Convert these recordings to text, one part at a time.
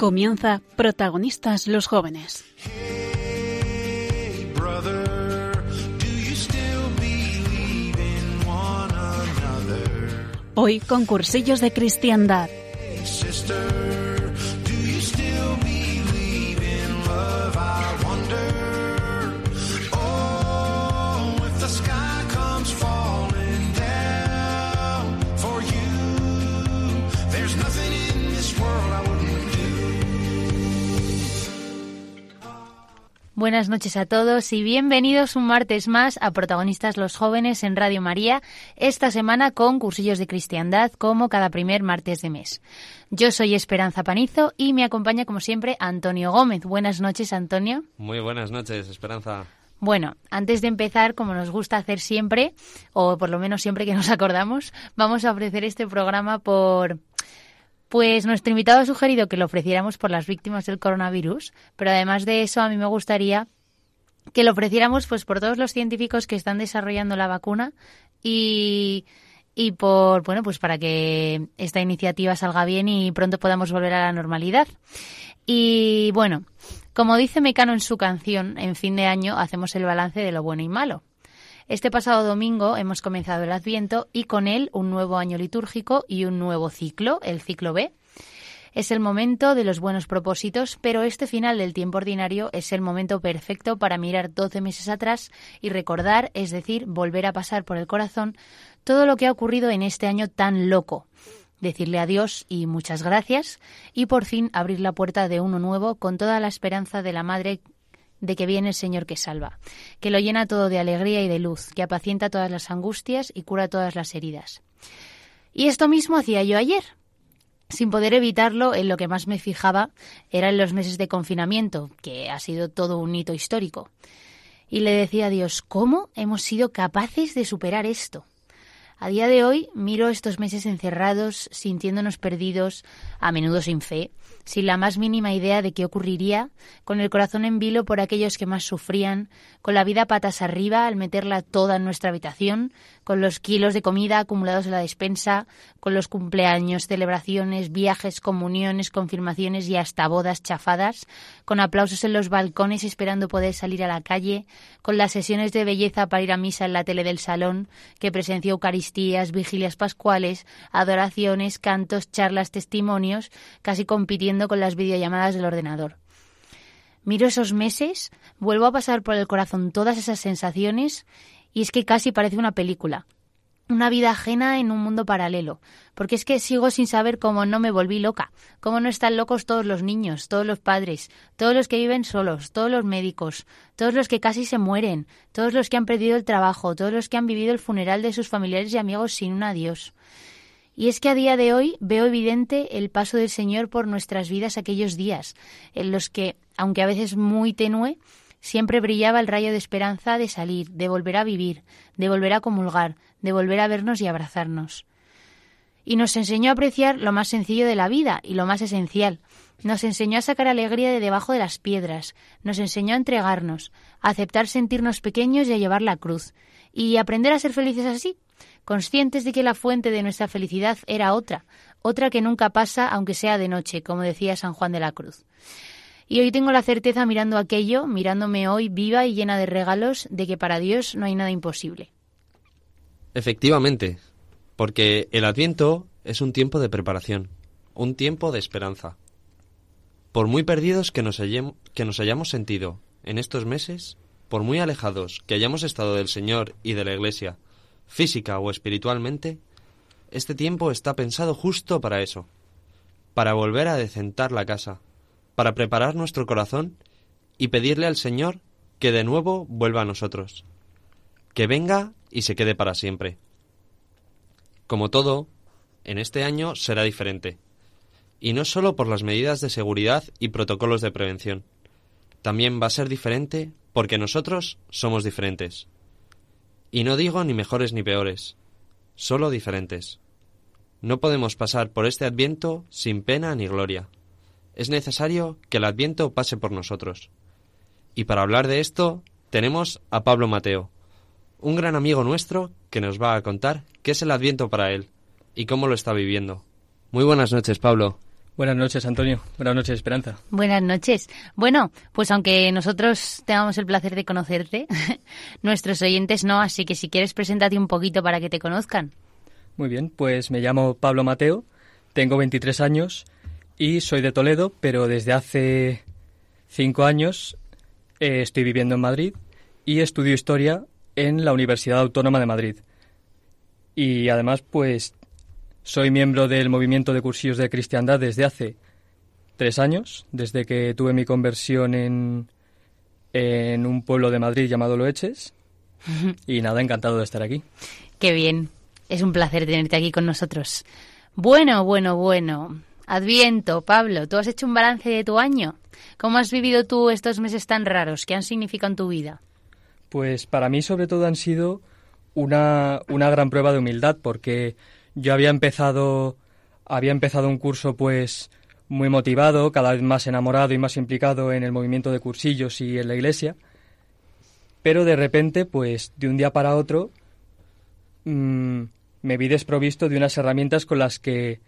Comienza Protagonistas los jóvenes. Hoy con cursillos de cristiandad. Buenas noches a todos y bienvenidos un martes más a Protagonistas los Jóvenes en Radio María, esta semana con cursillos de cristiandad como cada primer martes de mes. Yo soy Esperanza Panizo y me acompaña como siempre Antonio Gómez. Buenas noches Antonio. Muy buenas noches, Esperanza. Bueno, antes de empezar, como nos gusta hacer siempre, o por lo menos siempre que nos acordamos, vamos a ofrecer este programa por pues nuestro invitado ha sugerido que lo ofreciéramos por las víctimas del coronavirus, pero además de eso a mí me gustaría que lo ofreciéramos pues por todos los científicos que están desarrollando la vacuna y, y por bueno pues para que esta iniciativa salga bien y pronto podamos volver a la normalidad. Y bueno, como dice Mecano en su canción, en fin de año hacemos el balance de lo bueno y malo. Este pasado domingo hemos comenzado el Adviento y con él un nuevo año litúrgico y un nuevo ciclo, el ciclo B. Es el momento de los buenos propósitos, pero este final del tiempo ordinario es el momento perfecto para mirar 12 meses atrás y recordar, es decir, volver a pasar por el corazón todo lo que ha ocurrido en este año tan loco. Decirle adiós y muchas gracias y por fin abrir la puerta de uno nuevo con toda la esperanza de la Madre de que viene el Señor que salva, que lo llena todo de alegría y de luz, que apacienta todas las angustias y cura todas las heridas. Y esto mismo hacía yo ayer. Sin poder evitarlo, en lo que más me fijaba era en los meses de confinamiento, que ha sido todo un hito histórico. Y le decía a Dios, ¿cómo hemos sido capaces de superar esto? A día de hoy miro estos meses encerrados, sintiéndonos perdidos, a menudo sin fe, sin la más mínima idea de qué ocurriría, con el corazón en vilo por aquellos que más sufrían, con la vida patas arriba al meterla toda en nuestra habitación, con los kilos de comida acumulados en la despensa, con los cumpleaños, celebraciones, viajes, comuniones, confirmaciones y hasta bodas chafadas, con aplausos en los balcones esperando poder salir a la calle, con las sesiones de belleza para ir a misa en la tele del salón, que presenció Eucaristías, vigilias pascuales, adoraciones, cantos, charlas, testimonios, casi compitiendo con las videollamadas del ordenador. Miro esos meses, vuelvo a pasar por el corazón todas esas sensaciones y es que casi parece una película, una vida ajena en un mundo paralelo, porque es que sigo sin saber cómo no me volví loca, cómo no están locos todos los niños, todos los padres, todos los que viven solos, todos los médicos, todos los que casi se mueren, todos los que han perdido el trabajo, todos los que han vivido el funeral de sus familiares y amigos sin un adiós. Y es que a día de hoy veo evidente el paso del Señor por nuestras vidas aquellos días, en los que, aunque a veces muy tenue, siempre brillaba el rayo de esperanza de salir, de volver a vivir, de volver a comulgar, de volver a vernos y abrazarnos. Y nos enseñó a apreciar lo más sencillo de la vida y lo más esencial. Nos enseñó a sacar alegría de debajo de las piedras, nos enseñó a entregarnos, a aceptar sentirnos pequeños y a llevar la cruz, y aprender a ser felices así, conscientes de que la fuente de nuestra felicidad era otra, otra que nunca pasa aunque sea de noche, como decía San Juan de la Cruz. Y hoy tengo la certeza mirando aquello, mirándome hoy viva y llena de regalos, de que para Dios no hay nada imposible. Efectivamente, porque el Adviento es un tiempo de preparación, un tiempo de esperanza. Por muy perdidos que nos, que nos hayamos sentido en estos meses, por muy alejados que hayamos estado del Señor y de la Iglesia, física o espiritualmente, este tiempo está pensado justo para eso, para volver a decentar la casa, para preparar nuestro corazón y pedirle al Señor que de nuevo vuelva a nosotros, que venga y se quede para siempre. Como todo, en este año será diferente. Y no solo por las medidas de seguridad y protocolos de prevención. También va a ser diferente porque nosotros somos diferentes. Y no digo ni mejores ni peores, solo diferentes. No podemos pasar por este adviento sin pena ni gloria. Es necesario que el adviento pase por nosotros. Y para hablar de esto tenemos a Pablo Mateo, un gran amigo nuestro que nos va a contar qué es el adviento para él y cómo lo está viviendo. Muy buenas noches, Pablo. Buenas noches, Antonio. Buenas noches, Esperanza. Buenas noches. Bueno, pues aunque nosotros tengamos el placer de conocerte, nuestros oyentes no, así que si quieres, preséntate un poquito para que te conozcan. Muy bien, pues me llamo Pablo Mateo, tengo 23 años y soy de Toledo, pero desde hace cinco años eh, estoy viviendo en Madrid y estudio historia en la Universidad Autónoma de Madrid. Y además, pues soy miembro del movimiento de cursillos de cristiandad desde hace tres años, desde que tuve mi conversión en, en un pueblo de Madrid llamado Loeches. Y nada, encantado de estar aquí. Qué bien. Es un placer tenerte aquí con nosotros. Bueno, bueno, bueno. Adviento, Pablo, ¿tú has hecho un balance de tu año? ¿Cómo has vivido tú estos meses tan raros? ¿Qué han significado en tu vida? Pues para mí sobre todo han sido una, una gran prueba de humildad porque yo había empezado había empezado un curso pues muy motivado, cada vez más enamorado y más implicado en el movimiento de cursillos y en la iglesia. Pero de repente, pues de un día para otro, mmm, me vi desprovisto de unas herramientas con las que,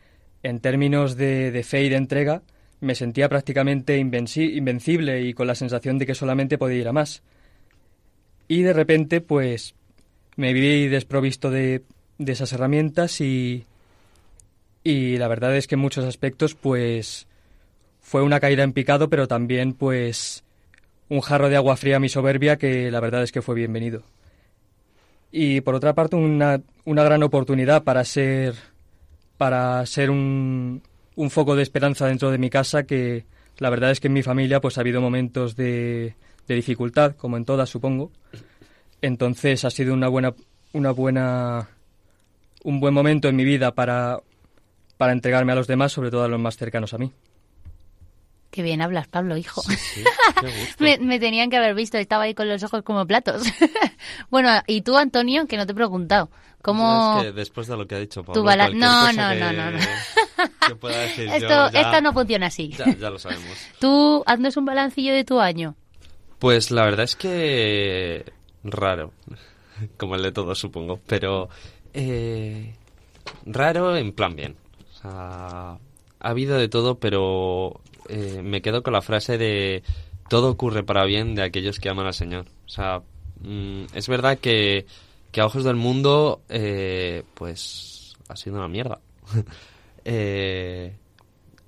en términos de, fe y de entrega, me sentía prácticamente invencible y con la sensación de que solamente podía ir a más. Y de repente, pues, me vi desprovisto de, esas herramientas y, y la verdad es que en muchos aspectos pues fue una caída en picado pero también pues un jarro de agua fría a mi soberbia que la verdad es que fue bienvenido y por otra parte una, una gran oportunidad para ser para ser un, un foco de esperanza dentro de mi casa que la verdad es que en mi familia pues ha habido momentos de, de dificultad como en todas supongo entonces ha sido una buena una buena un buen momento en mi vida para, para entregarme a los demás, sobre todo a los más cercanos a mí. Qué bien hablas, Pablo, hijo. me, me, tenían que haber visto, estaba ahí con los ojos como platos. bueno, y tú, Antonio, que no te he preguntado, ¿cómo...? Es que después de lo que ha dicho Pablo... Bala... No, no, que, no, no, no, que pueda decir esto, yo, ya, esto no funciona así. Ya, ya lo sabemos. Tú, haznos un balancillo de tu año. Pues la verdad es que... raro, como el de todos, supongo, pero eh, raro en plan bien. O sea, ha habido de todo, pero eh, me quedo con la frase de todo ocurre para bien de aquellos que aman al Señor. O sea, mm, es verdad que, a ojos del mundo, eh, pues ha sido una mierda. Eh,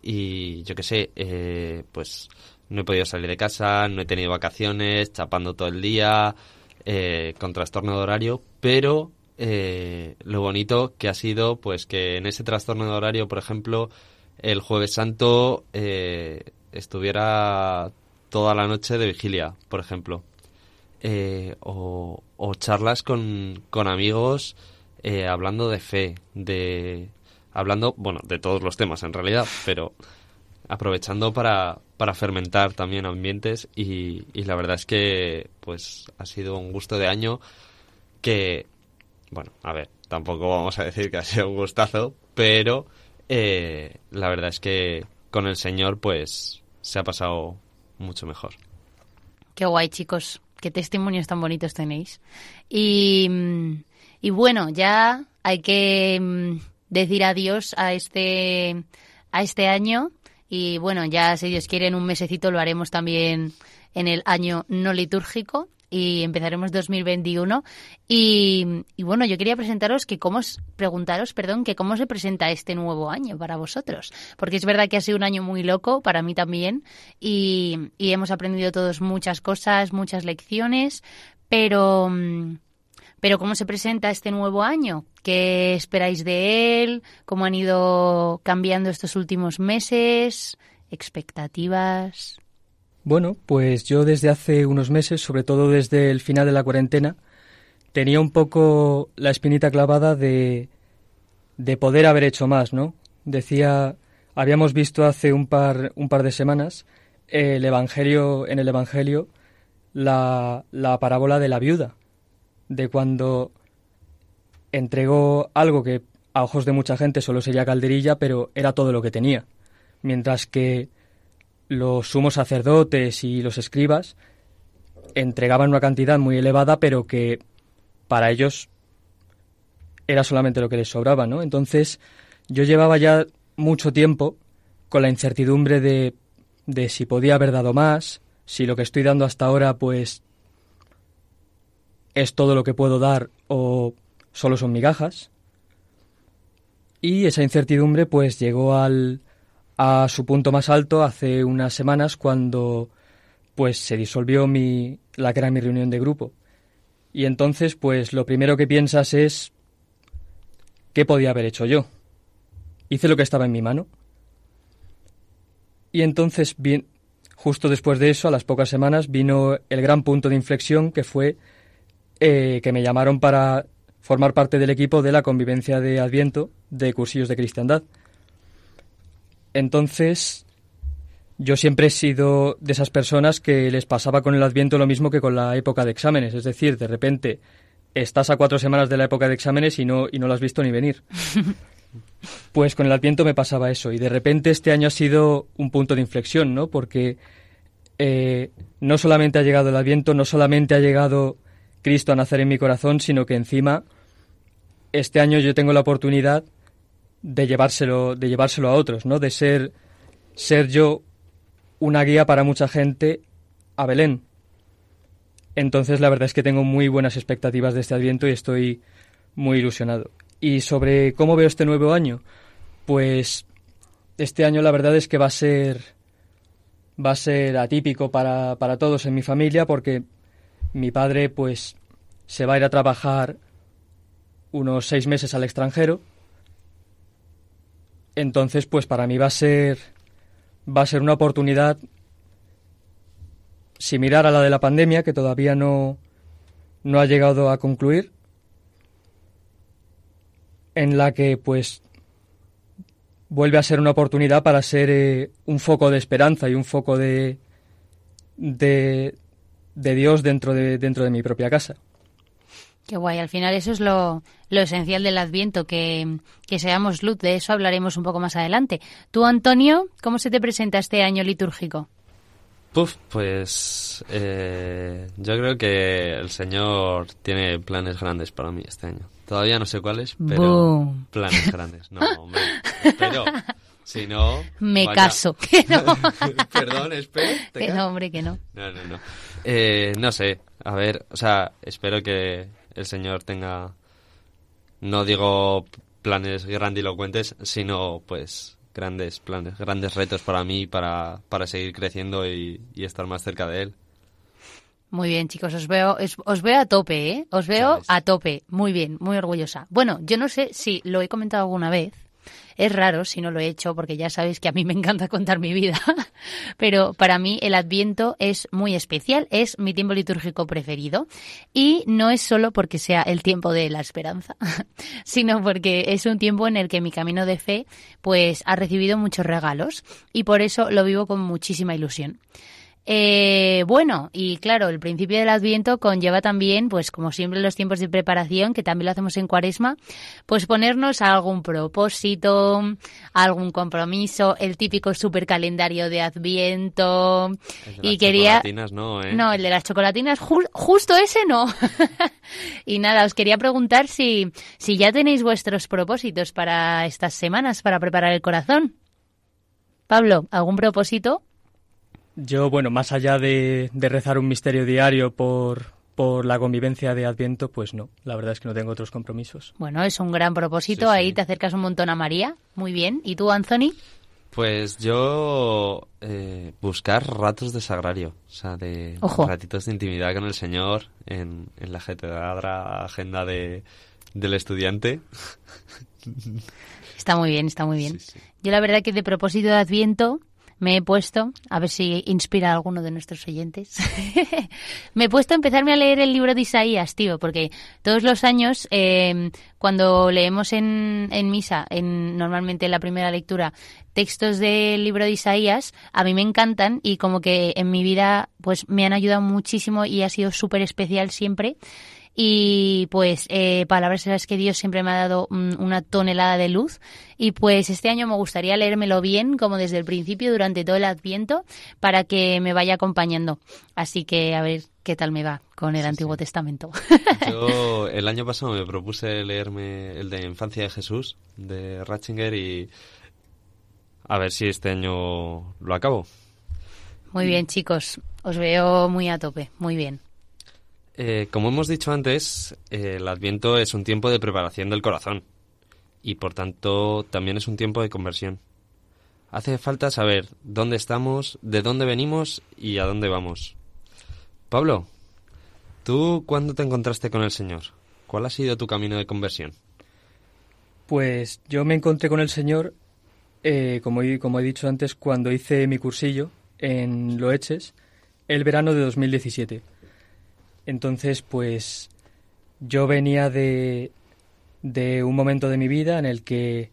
y yo qué sé, eh, pues no he podido salir de casa, no he tenido vacaciones, chapando todo el día, eh, con trastorno de horario, pero eh, lo bonito que ha sido pues que en ese trastorno de horario, por ejemplo, el jueves santo eh, estuviera toda la noche de vigilia, por ejemplo. Eh, o, o, charlas con, con amigos eh, hablando de fe, de hablando, bueno, de todos los temas en realidad, pero aprovechando para, para fermentar también ambientes y, y la verdad es que pues ha sido un gusto de año que bueno, a ver, tampoco vamos a decir que ha sido un gustazo, pero eh, la verdad es que con el Señor, pues, se ha pasado mucho mejor. Qué guay, chicos. Qué testimonios tan bonitos tenéis. Y, y bueno, ya hay que mm, decir adiós a este, a este año. Y bueno, ya si Dios quiere, en un mesecito lo haremos también en el año no litúrgico y empezaremos 2021. Y, y, bueno, yo quería presentaros que cómo, preguntaros, perdón, que cómo se presenta este nuevo año para vosotros. Porque es verdad que ha sido un año muy loco, para mí también, y, y hemos aprendido todos muchas cosas, muchas lecciones, pero... Pero ¿cómo se presenta este nuevo año? ¿Qué esperáis de él? ¿Cómo han ido cambiando estos últimos meses? ¿Expectativas? Bueno, pues yo desde hace unos meses, sobre todo desde el final de la cuarentena, tenía un poco la espinita clavada de, de poder haber hecho más, ¿no? Decía, habíamos visto hace un par, un par de semanas el evangelio, en el Evangelio la, la parábola de la viuda, de cuando entregó algo que a ojos de mucha gente solo sería calderilla, pero era todo lo que tenía. Mientras que los sumos sacerdotes y los escribas entregaban una cantidad muy elevada, pero que para ellos era solamente lo que les sobraba, ¿no? Entonces, yo llevaba ya mucho tiempo con la incertidumbre de, de si podía haber dado más, si lo que estoy dando hasta ahora, pues, es todo lo que puedo dar o solo son migajas. Y esa incertidumbre, pues, llegó al, a su punto más alto hace unas semanas cuando, pues, se disolvió mi, la que era mi reunión de grupo. Y entonces, pues, lo primero que piensas es, ¿qué podía haber hecho yo? Hice lo que estaba en mi mano. Y entonces, bien, justo después de eso, a las pocas semanas, vino el gran punto de inflexión que fue eh, que me llamaron para formar parte del equipo de la convivencia de Adviento de cursillos de cristiandad. Entonces, yo siempre he sido de esas personas que les pasaba con el Adviento lo mismo que con la época de exámenes, es decir, de repente estás a cuatro semanas de la época de exámenes y no, y no lo has visto ni venir. Pues con el Adviento me pasaba eso y de repente este año ha sido un punto de inflexión, ¿no? Porque eh, no solamente ha llegado el Adviento, no solamente ha llegado Cristo a nacer en mi corazón, sino que encima este año yo tengo la oportunidad de llevárselo, de llevárselo a otros, ¿no? De ser, ser yo una guía para mucha gente a Belén. Entonces la verdad es que tengo muy buenas expectativas de este Adviento y estoy muy ilusionado. Y sobre cómo veo este nuevo año, pues este año la verdad es que va a ser va a ser atípico para, para todos en mi familia porque mi padre pues se va a ir a trabajar unos seis meses al extranjero. Entonces, pues para mí va a ser va a ser una oportunidad similar a la de la pandemia, que todavía no, no ha llegado a concluir, en la que pues vuelve a ser una oportunidad para ser eh, un foco de esperanza y un foco de, de, de Dios dentro de, dentro de mi propia casa. Qué guay, al final eso es lo, lo esencial del Adviento, que, que, seamos luz, de eso hablaremos un poco más adelante. Tú, Antonio, ¿cómo se te presenta este año litúrgico? Puf, pues eh, yo creo que el Señor tiene planes grandes para mí este año. Todavía no sé cuáles, pero Boom. planes grandes. No, hombre, pero si no... Me vaya. caso. Que no. Perdón, espera. ¿te Que no, hombre, que no. No, no, no. Eh, no sé, a ver, o sea, espero que el Señor tenga, no digo planes grandilocuentes, sino pues grandes planes, grandes retos para mí, para, para seguir creciendo y, y estar más cerca de Él. Muy bien, chicos, os veo, es- os veo a tope, ¿eh? Os veo ¿Sabes? a tope. Muy bien, muy orgullosa. Bueno, yo no sé si lo he comentado alguna vez. Es raro si no lo he hecho, porque ya sabéis que a mí me encanta contar mi vida. Pero para mí el Adviento es muy especial, es mi tiempo litúrgico preferido. Y no es solo porque sea el tiempo de la esperanza, sino porque es un tiempo en el que mi camino de fe pues ha recibido muchos regalos y por eso lo vivo con muchísima ilusión. Eh, bueno, y claro, el principio del Adviento conlleva también, pues como siempre los tiempos de preparación, que también lo hacemos en Cuaresma, pues ponernos a algún propósito, algún compromiso, el típico super calendario de Adviento. El de Y las quería, chocolatinas, no, ¿eh? no, el de las chocolatinas, ju- justo ese no. y nada, os quería preguntar si, si ya tenéis vuestros propósitos para estas semanas, para preparar el corazón. Pablo, ¿algún propósito? Yo, bueno, más allá de, de rezar un misterio diario por, por la convivencia de Adviento, pues no, la verdad es que no tengo otros compromisos. Bueno, es un gran propósito, Sí, sí. ahí te acercas un montón a María. Muy bien. ¿Y tú, Anthony? Pues yo eh, buscar ratos de sagrario, o sea, de Ojo. ratitos de intimidad con el Señor en, en la agenda de, del estudiante. Está muy bien, está muy bien. Sí, sí. Yo la verdad que de propósito de Adviento me he puesto, a ver si inspira a alguno de nuestros oyentes, me he puesto a empezarme a leer el libro de Isaías, tío, porque todos los años, eh, cuando leemos en, en misa, en, normalmente en la primera lectura, textos del libro de Isaías, a mí me encantan y como que en mi vida pues me han ayudado muchísimo y ha sido súper especial siempre y pues eh, palabras en las que Dios siempre me ha dado una tonelada de luz. Y pues este año me gustaría leérmelo bien como desde el principio durante todo el adviento para que me vaya acompañando. Así que a ver qué tal me va con el Antiguo Testamento. Yo el año pasado me propuse leerme el de Infancia de Jesús de Ratzinger y a ver si este año lo acabo. Muy bien chicos. Os veo muy a tope. Muy bien eh, como hemos dicho antes, eh, el Adviento es un tiempo de preparación del corazón y por tanto también es un tiempo de conversión. Hace falta saber dónde estamos, de dónde venimos y a dónde vamos. Pablo, ¿tú cuándo te encontraste con el Señor? ¿Cuál ha sido tu camino de conversión? Pues yo me encontré con el Señor, eh, como, como he dicho antes, cuando hice mi cursillo en Loeches el verano de 2017 entonces, pues yo venía de, de un momento de mi vida en el que,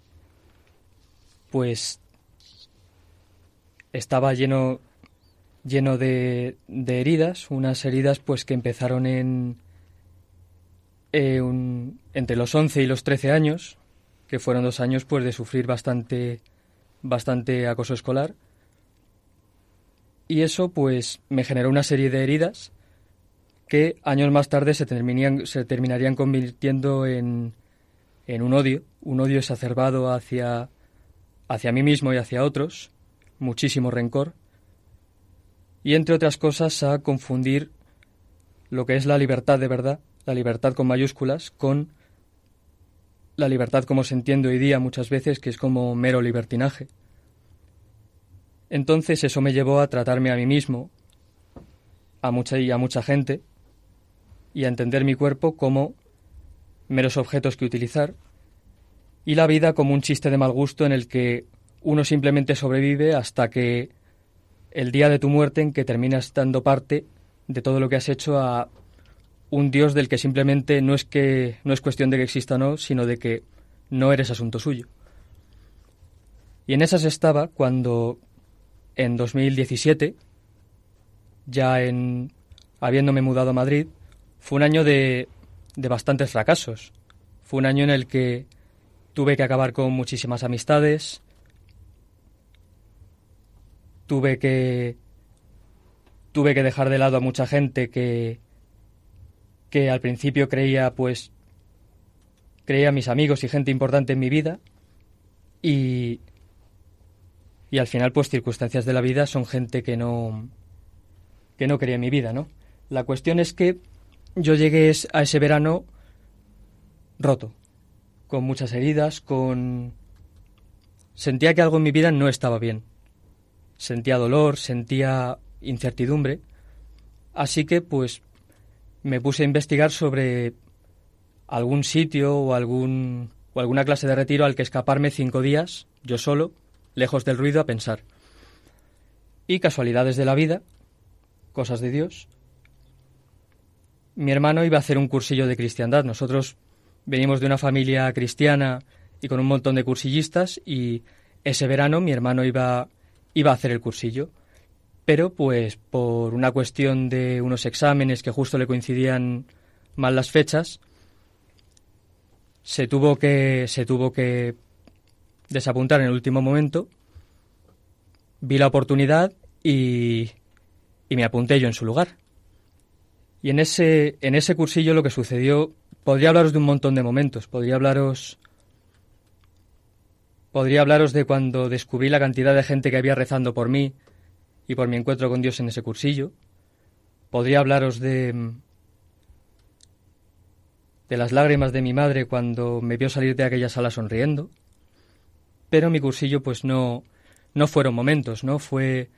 pues, estaba lleno, lleno de, de heridas, unas heridas, pues, que empezaron en, eh, entre los 11 y los 13 años, que fueron dos años, pues, de sufrir bastante, bastante acoso escolar. Y eso, pues, me generó una serie de heridas que años más tarde se, terminarían convirtiendo en, en, un odio, un odio exacerbado hacia, hacia mí mismo y hacia otros, muchísimo rencor, y entre otras cosas a confundir lo que es la libertad de verdad, la libertad con mayúsculas, con la libertad como se entiende hoy día muchas veces, que es como mero libertinaje. Entonces eso me llevó a tratarme a mí mismo, a mucha y a mucha gente, y a entender mi cuerpo como meros objetos que utilizar y la vida como un chiste de mal gusto en el que uno simplemente sobrevive hasta que el día de tu muerte en que terminas dando parte de todo lo que has hecho a un Dios del que simplemente no es que no es cuestión de que exista o no, sino de que no eres asunto suyo. Y en esas estaba cuando en 2017, ya en habiéndome mudado a Madrid, fue un año de, de bastantes fracasos. Fue un año en el que tuve que acabar con muchísimas amistades, tuve que tuve que dejar de lado a mucha gente que que al principio creía pues creía mis amigos y gente importante en mi vida y y al final pues circunstancias de la vida son gente que no que no quería en mi vida, ¿no? La cuestión es que yo llegué a ese verano roto, con muchas heridas, con... Sentía que algo en mi vida no estaba bien. Sentía dolor, sentía incertidumbre. Así que, pues, me puse a investigar sobre algún sitio o, algún, o alguna clase de retiro al que escaparme cinco días, yo solo, lejos del ruido, a pensar. Y casualidades de la vida, cosas de Dios, mi hermano iba a hacer un cursillo de cristiandad. Nosotros venimos de una familia cristiana y con un montón de cursillistas y ese verano mi hermano iba, iba a hacer el cursillo. Pero pues por una cuestión de unos exámenes que justo le coincidían mal las fechas, se tuvo que, se tuvo que desapuntar en el último momento. Vi la oportunidad y, y me apunté yo en su lugar. Y en ese, en ese cursillo lo que sucedió, podría hablaros de un montón de momentos, podría hablaros podría hablaros de cuando descubrí la cantidad de gente que había rezando por mí y por mi encuentro con Dios en ese cursillo. Podría hablaros de de las lágrimas de mi madre cuando me vio salir de aquella sala sonriendo. Pero mi cursillo pues no no fueron momentos, ¿no? Fue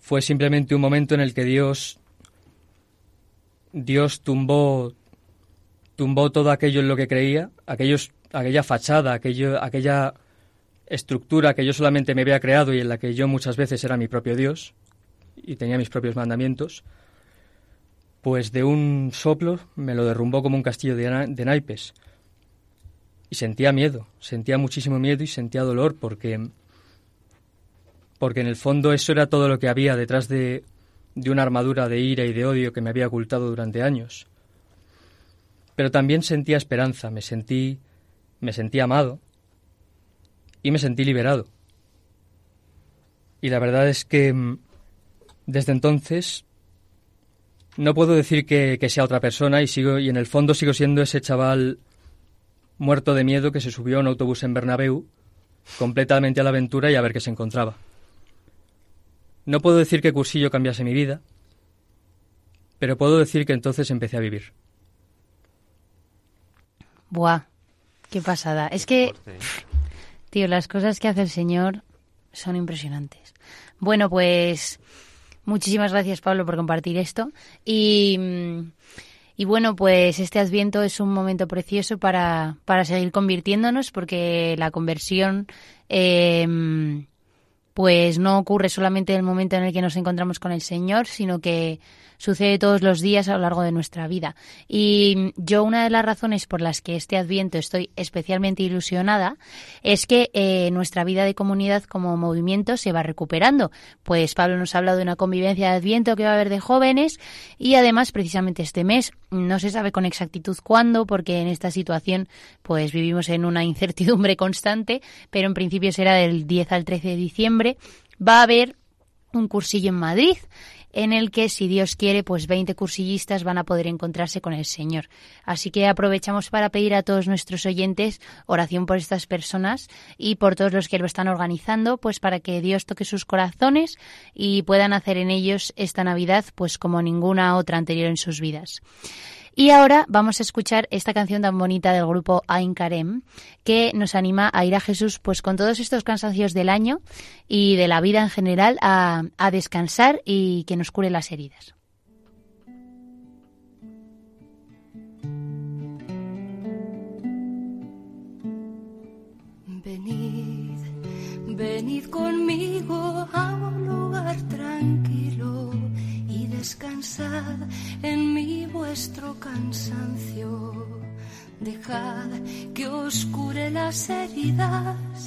fue simplemente un momento en el que Dios Dios tumbó, tumbó todo aquello en lo que creía, aquellos, aquella fachada, aquello, aquella estructura que yo solamente me había creado y en la que yo muchas veces era mi propio Dios y tenía mis propios mandamientos, pues de un soplo me lo derrumbó como un castillo de, de naipes. Y sentía miedo, sentía muchísimo miedo y sentía dolor porque porque en el fondo eso era todo lo que había detrás de, de una armadura de ira y de odio que me había ocultado durante años. Pero también sentía esperanza, me sentí me sentí amado y me sentí liberado. Y la verdad es que mm, desde entonces no puedo decir que, sea otra persona y sigo y en el fondo sigo siendo ese chaval muerto de miedo que se subió a un autobús en Bernabéu completamente a la aventura y a ver qué se encontraba. No puedo decir que Cursillo cambiase mi vida, pero puedo decir que entonces empecé a vivir. Buah, qué pasada. Es que, tío, las cosas que hace el Señor son impresionantes. Bueno, pues muchísimas gracias, Pablo, por compartir esto. Y, y bueno, pues este Adviento es un momento precioso para, para seguir convirtiéndonos, porque la conversión. Eh, pues no ocurre solamente en el momento en el que nos encontramos con el Señor, sino que sucede todos los días a lo largo de nuestra vida. Y yo una de las razones por las que este adviento estoy especialmente ilusionada es que eh, nuestra vida de comunidad como movimiento se va recuperando. Pues Pablo nos ha hablado de una convivencia de adviento que va a haber de jóvenes y además precisamente este mes no se sabe con exactitud cuándo porque en esta situación pues vivimos en una incertidumbre constante, pero en principio será del 10 al 13 de diciembre. Va a haber un cursillo en Madrid en el que, si Dios quiere, pues 20 cursillistas van a poder encontrarse con el Señor. Así que aprovechamos para pedir a todos nuestros oyentes oración por estas personas y por todos los que lo están organizando, pues para que Dios toque sus corazones y puedan hacer en ellos esta Navidad, pues como ninguna otra anterior en sus vidas. Y ahora vamos a escuchar esta canción tan bonita del grupo Ain Karem, que nos anima a ir a Jesús, pues con todos estos cansancios del año y de la vida en general, a, a descansar y que nos cure las heridas. Venid, venid conmigo a un lugar tranquilo descansad en mí vuestro cansancio. Dejad que os cure las heridas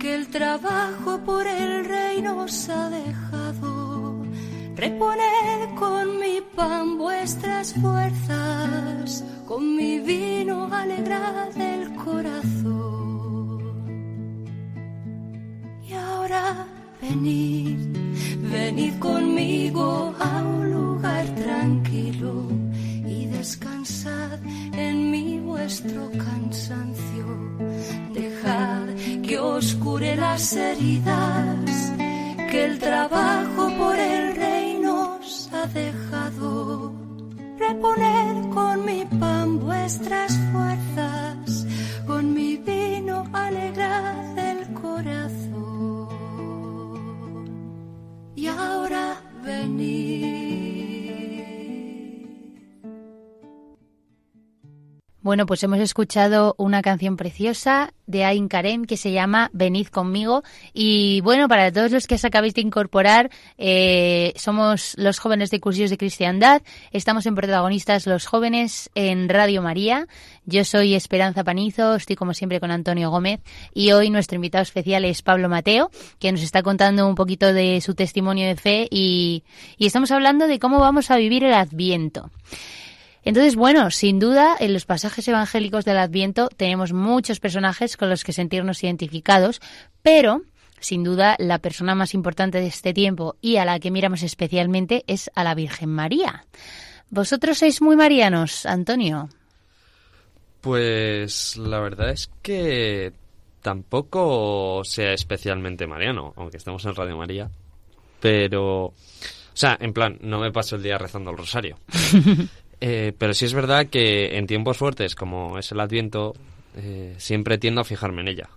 que el trabajo por el reino os ha dejado. Reponed con mi pan vuestras fuerzas, con mi vino alegrad el corazón. Y ahora Venid, venid conmigo a un lugar tranquilo y descansad en mí vuestro cansancio. Dejad que os cure las heridas que el trabajo por el reino os ha dejado. Reponed con mi pan vuestras fuerzas, con mi vino alegrad y ahora Bueno, pues hemos escuchado una canción preciosa de Ain Karem que se llama Venid conmigo. Y bueno, para todos los que os acabáis de incorporar, eh, somos los jóvenes de Cursillos de Cristiandad. Estamos en Protagonistas los Jóvenes en Radio María. Yo soy Esperanza Panizo, estoy como siempre con Antonio Gómez. Y hoy nuestro invitado especial es Pablo Mateo, que nos está contando un poquito de su testimonio de fe y estamos hablando de cómo vamos a vivir el Adviento. Entonces, bueno, sin duda, en los pasajes evangélicos del Adviento tenemos muchos personajes con los que sentirnos identificados, pero sin duda la persona más importante de este tiempo y a la que miramos especialmente es a la Virgen María. ¿Vosotros sois muy marianos, Antonio? Pues la verdad es que tampoco sea especialmente mariano, aunque estamos en Radio María. Pero, o sea, en plan, no me paso el día rezando el rosario. Eh, pero sí es verdad que en tiempos fuertes, como es el Adviento, eh, siempre tiendo a fijarme en ella.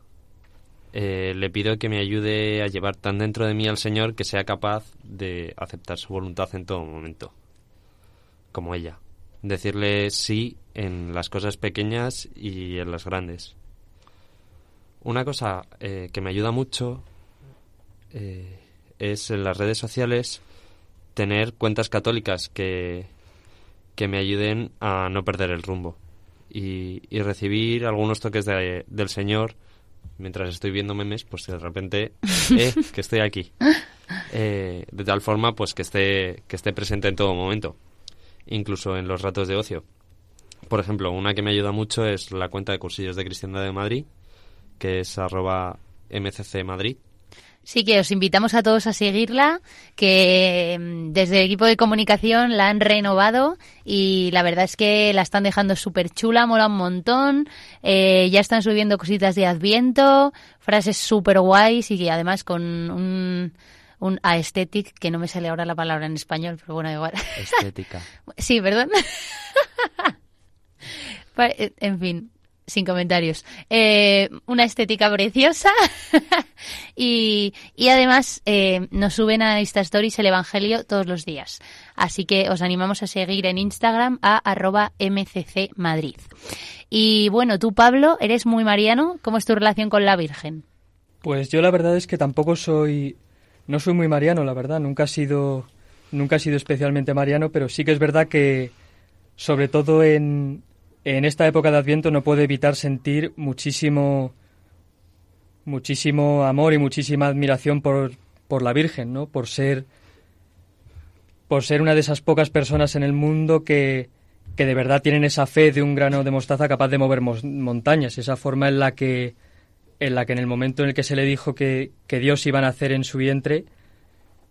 Eh, le pido que me ayude a llevar tan dentro de mí al Señor que sea capaz de aceptar su voluntad en todo momento, como ella. Decirle sí en las cosas pequeñas y en las grandes. Una cosa eh, que me ayuda mucho es en las redes sociales tener cuentas católicas que, que me ayuden a no perder el rumbo y, y recibir algunos toques de- del Señor mientras estoy viendo memes, pues de repente, eh, que estoy aquí. Eh, de tal forma, pues que esté, que esté presente en todo momento, incluso en los ratos de ocio. Por ejemplo, una que me ayuda mucho es la cuenta de cursillos de Cristiandad de Madrid, que es arroba mcc Madrid. Sí, que os invitamos a todos a seguirla, que mm, desde el equipo de comunicación la han renovado y la verdad es que la están dejando súper chula, mola un montón, eh, ya están subiendo cositas de Adviento, frases súper guays y que además con un, un aesthetic, que no me sale ahora la palabra en español, pero bueno, igual. Estética. Sí, perdón. Eh, en fin, sin comentarios. Eh, una estética preciosa y, y además eh, nos suben a Insta Stories el Evangelio todos los días. Así que os animamos a seguir en Instagram a arroba. Y bueno, tú Pablo, eres muy mariano. ¿Cómo es tu relación con la Virgen? Pues yo la verdad es que tampoco soy no soy muy mariano, la verdad, nunca he sido nunca he sido especialmente mariano, pero sí que es verdad que sobre todo en en esta época de Adviento no puedo evitar sentir muchísimo muchísimo amor y muchísima admiración por por la Virgen, ¿no? Por ser por ser una de esas pocas personas en el mundo que que de verdad tienen esa fe de un grano de mostaza capaz de mover montañas, esa forma en la que en la que en el momento en el que se le dijo que, que Dios iba a nacer en su vientre,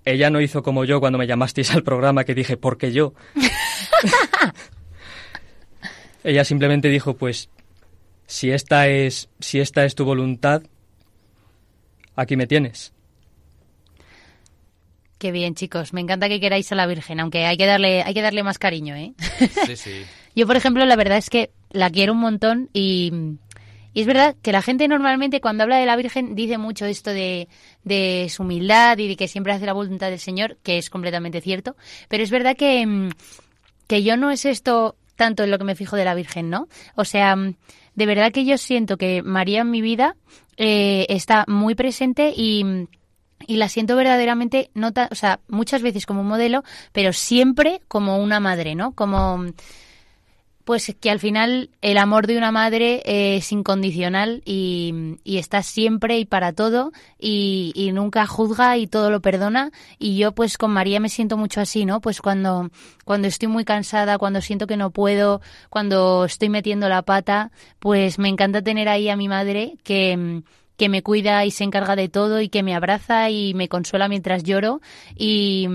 ella no hizo como yo cuando me llamasteis al programa que dije, ¿por qué yo? ella simplemente dijo, pues, si esta es, si esta es tu voluntad, aquí me tienes. Qué bien, chicos. Me encanta que queráis a la Virgen, aunque hay que darle, hay que darle más cariño, ¿eh? Sí, sí. Yo, por ejemplo, la verdad es que la quiero un montón y, y es verdad que la gente normalmente cuando habla de la Virgen dice mucho esto de, de su humildad y de que siempre hace la voluntad del Señor, que es completamente cierto, pero es verdad que, mm, que yo no es esto tanto en lo que me fijo de la Virgen, ¿no? O sea, mm, de verdad que yo siento que María en mi vida eh, está muy presente y... mm, y la siento verdaderamente, no o sea, muchas veces como un modelo, pero siempre como una madre, ¿no? Como, pues que al final el amor de una madre es incondicional y, está siempre y para todo y, y nunca juzga y todo lo perdona y yo pues con María me siento mucho así, ¿no? Pues cuando, cuando estoy muy cansada, cuando siento que no puedo, cuando estoy metiendo la pata, pues me encanta tener ahí a mi madre que que me cuida y se encarga de todo y que me abraza y me consuela mientras lloro y,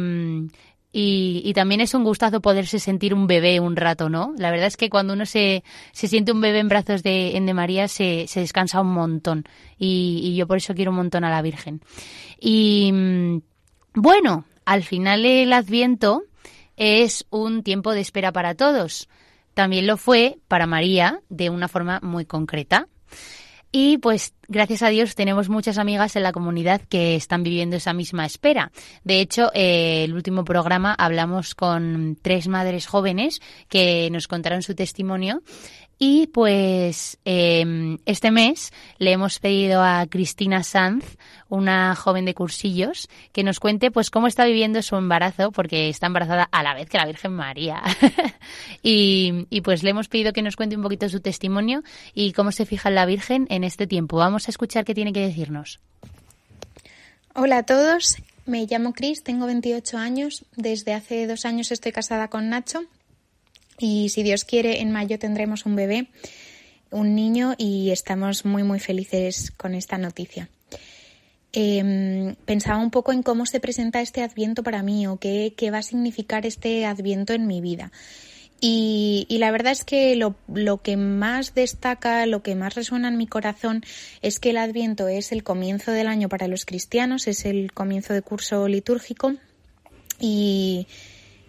y, y también es un gustazo poderse sentir un bebé un rato, ¿no? La verdad es que cuando uno se, se siente un bebé en brazos de, en de María se, se descansa un montón y, y yo por eso quiero un montón a la Virgen. Y mm, bueno, al final el Adviento es un tiempo de espera para todos. También lo fue para María de una forma muy concreta. Y pues gracias a Dios tenemos muchas amigas en la comunidad que están viviendo esa misma espera. De hecho, eh, el último programa hablamos con tres madres jóvenes que nos contaron su testimonio y pues eh, este mes le hemos pedido a Cristina Sanz, una joven de cursillos, que nos cuente pues cómo está viviendo su embarazo, porque está embarazada a la vez que la Virgen María. y, y pues le hemos pedido que nos cuente un poquito su testimonio y cómo se fija en la Virgen en este tiempo. Vamos a escuchar qué tiene que decirnos. Hola a todos, me llamo Cris, tengo 28 años, desde hace dos años estoy casada con Nacho y si Dios quiere en mayo tendremos un bebé, un niño y estamos muy muy felices con esta noticia. Eh, pensaba un poco en cómo se presenta este adviento para mí o qué, qué va a significar este adviento en mi vida. Y, y, la verdad es que lo, lo, que más destaca, lo que más resuena en mi corazón es que el Adviento es el comienzo del año para los cristianos, es el comienzo de curso litúrgico. Y,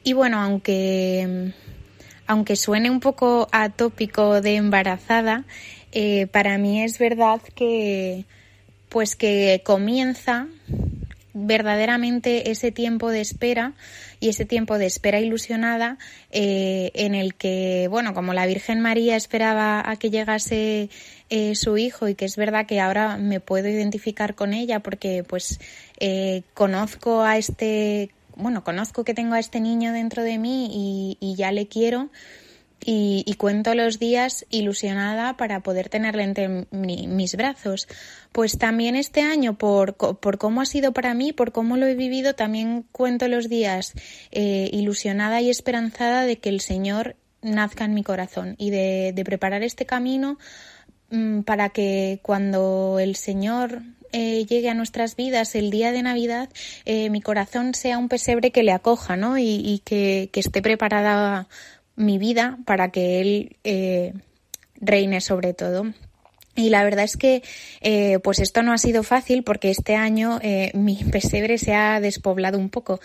y bueno, aunque, aunque suene un poco atópico de embarazada, eh, para mí es verdad que pues que comienza verdaderamente ese tiempo de espera y ese tiempo de espera ilusionada eh, en el que, bueno, como la Virgen María esperaba a que llegase eh, su hijo y que es verdad que ahora me puedo identificar con ella porque pues conozco a este, bueno, conozco que tengo a este niño dentro de mí y, ya le quiero y, cuento los días ilusionada para poder tenerle entre mis brazos. Pues también este año, por, por, cómo ha sido para mí, por cómo lo he vivido, también cuento los días eh, ilusionada y esperanzada de que el Señor nazca en mi corazón y de, preparar este camino mm, para que cuando el Señor eh, llegue a nuestras vidas el día de Navidad, eh, mi corazón sea un pesebre que le acoja, ¿no? Y, que, esté preparada mi vida para que Él eh, reine sobre todo. Y la verdad es que eh, pues esto no ha sido fácil porque este año mi pesebre se ha despoblado un poco.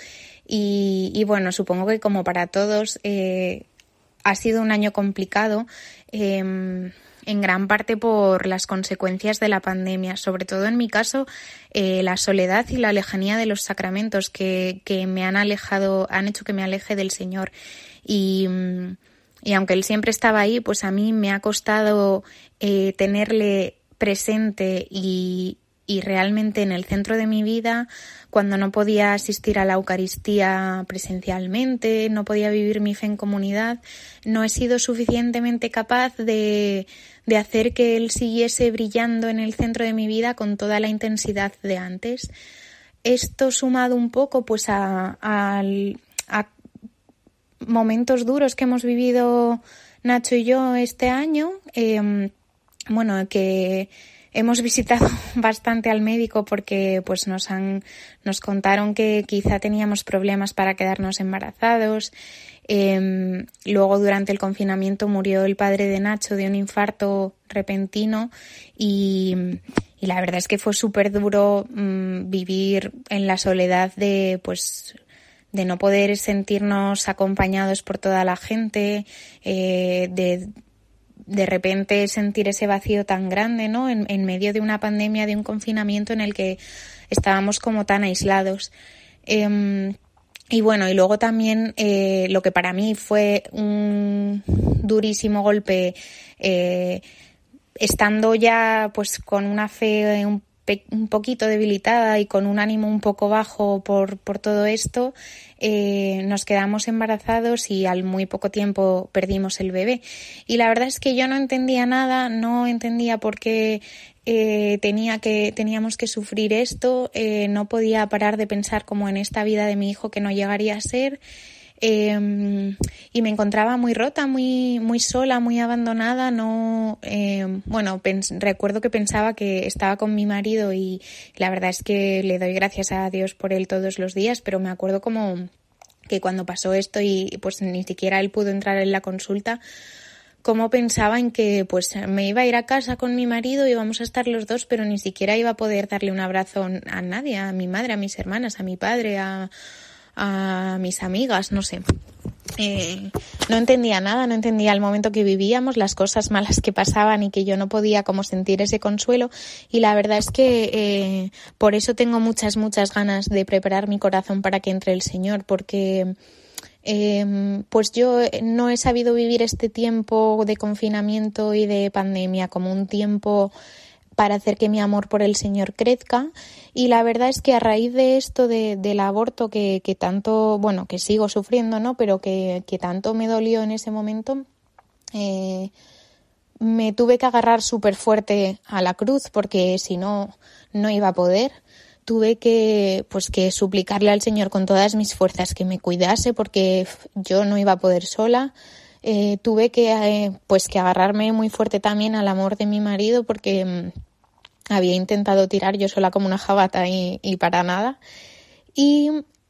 Y, bueno, supongo que como para todos ha sido un año complicado em, en gran parte por las consecuencias de la pandemia, sobre todo en mi caso, la soledad y la lejanía de los sacramentos que, que, me han alejado, han hecho que me aleje del Señor. Y, y aunque él siempre estaba ahí, pues a mí me ha costado eh, tenerle presente y, y realmente en el centro de mi vida, cuando no podía asistir a la Eucaristía presencialmente, no podía vivir mi fe en comunidad, no he sido suficientemente capaz de, de hacer que Él siguiese brillando en el centro de mi vida con toda la intensidad de antes. Esto sumado un poco pues a, momentos duros que hemos vivido Nacho y yo este año. Em, bueno, que hemos visitado bastante al médico porque pues nos han nos contaron que quizá teníamos problemas para quedarnos embarazados. Em, luego durante el confinamiento murió el padre de Nacho de un infarto repentino y, y la verdad es que fue súper duro mm, vivir en la soledad de pues de no poder sentirnos acompañados por toda la gente, eh, de de repente sentir ese vacío tan grande, ¿no? En, en, medio de una pandemia, de un confinamiento en el que estábamos como tan aislados. Eh, y bueno, y luego también eh, lo que para mí fue un durísimo golpe, eh, estando ya pues con una fe un un poquito debilitada y con un ánimo un poco bajo por, por todo esto, eh, nos quedamos embarazados y al muy poco tiempo perdimos el bebé. Y la verdad es que yo no entendía nada, no entendía por qué eh, tenía que, teníamos que sufrir esto, eh, no podía parar de pensar como en esta vida de mi hijo que no llegaría a ser. Em, y me encontraba muy rota, muy, muy sola, muy abandonada. No, em, bueno, recuerdo que pensaba que estaba con mi marido y la verdad es que le doy gracias a Dios por él todos los días, pero me acuerdo como que cuando pasó esto y pues ni siquiera él pudo entrar en la consulta, como pensaba en que pues me iba a ir a casa con mi marido íbamos a estar los dos, pero ni siquiera iba a poder darle un abrazo a nadie, a mi madre, a mis hermanas, a mi padre, a, a mis amigas, no sé. Eh, no entendía nada, no entendía el momento que vivíamos, las cosas malas que pasaban y que yo no podía como sentir ese consuelo y la verdad es que eh, por eso tengo muchas, muchas ganas de preparar mi corazón para que entre el Señor, porque eh, pues yo no he sabido vivir este tiempo de confinamiento y de pandemia como un tiempo para hacer que mi amor por el Señor crezca. Y la verdad es que a raíz de esto de, del aborto que, que, tanto, bueno, que sigo sufriendo, ¿no? Pero que, que tanto me dolió en ese momento, eh, me tuve que agarrar súper fuerte a la cruz porque si no, no iba a poder. Tuve que, pues, que suplicarle al Señor con todas mis fuerzas que me cuidase porque yo no iba a poder sola. Eh, tuve que, eh, pues, que agarrarme muy fuerte también al amor de mi marido porque mm, había intentado tirar yo sola como una jabata y, y para nada. Y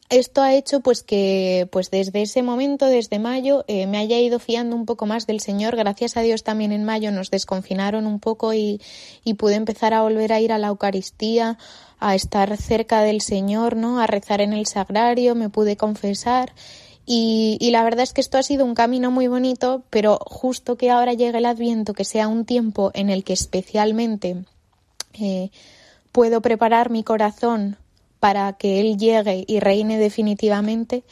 esto ha hecho pues que pues desde ese momento, desde mayo, eh, me haya ido fiando un poco más del Señor. Gracias a Dios también en mayo nos desconfinaron un poco y, y pude empezar a volver a ir a la Eucaristía, a estar cerca del Señor, ¿no? A rezar en el sagrario, me pude confesar y, y, la verdad es que esto ha sido un camino muy bonito, pero justo que ahora llegue el Adviento, que sea un tiempo en el que especialmente puedo preparar mi corazón para que Él llegue y reine definitivamente,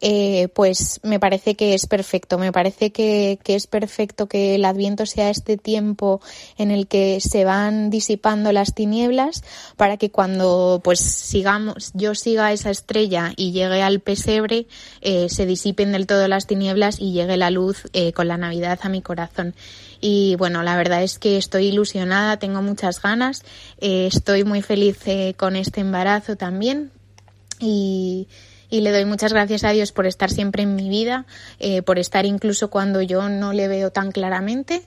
eh, pues me parece que es perfecto. Me parece que, que, es perfecto que el Adviento sea este tiempo en el que se van disipando las tinieblas para que cuando pues sigamos, yo siga esa estrella y llegue al pesebre, eh, se disipen del todo las tinieblas y llegue la luz eh, con la Navidad a mi corazón. Y bueno, la verdad es que estoy ilusionada, tengo muchas ganas, eh, estoy muy feliz eh, con este embarazo también y, y, le doy muchas gracias a Dios por estar siempre en mi vida, eh, por estar incluso cuando yo no le veo tan claramente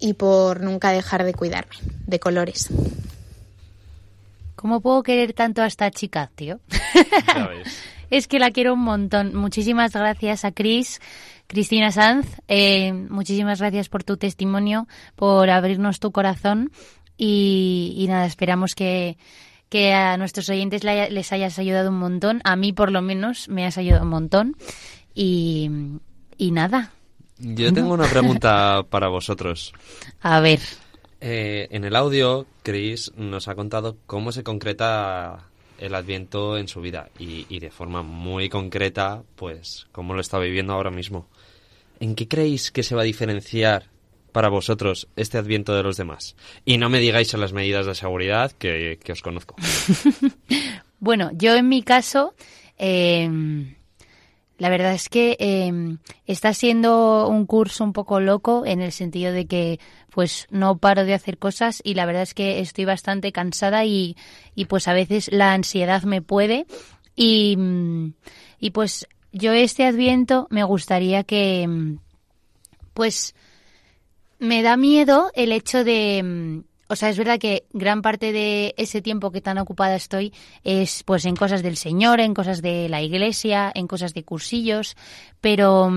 y por nunca dejar de cuidarme de colores. ¿Cómo puedo querer tanto a esta chica, tío? es que la quiero un montón. Muchísimas gracias a Cris. Cristina Sanz, eh, muchísimas gracias por tu testimonio, por abrirnos tu corazón y, y nada, esperamos que, que a nuestros oyentes les hayas ayudado un montón. A mí, por lo menos, me has ayudado un montón. Y, y nada. Yo tengo una pregunta para vosotros. A ver. Eh, en el audio, Chris nos ha contado cómo se concreta el Adviento en su vida y, y, de forma muy concreta, pues, cómo lo está viviendo ahora mismo. ¿En qué creéis que se va a diferenciar para vosotros este Adviento de los demás? Y no me digáis en las medidas de seguridad que, os conozco. bueno, yo en mi caso, eh, la verdad es que eh, está siendo un curso un poco loco en el sentido de que pues no paro de hacer cosas y la verdad es que estoy bastante cansada y, y pues a veces la ansiedad me puede y, y pues yo este adviento me gustaría que, pues, me da miedo el hecho de, o sea, es verdad que gran parte de ese tiempo que tan ocupada estoy es pues en cosas del Señor, en cosas de la iglesia, en cosas de cursillos, pero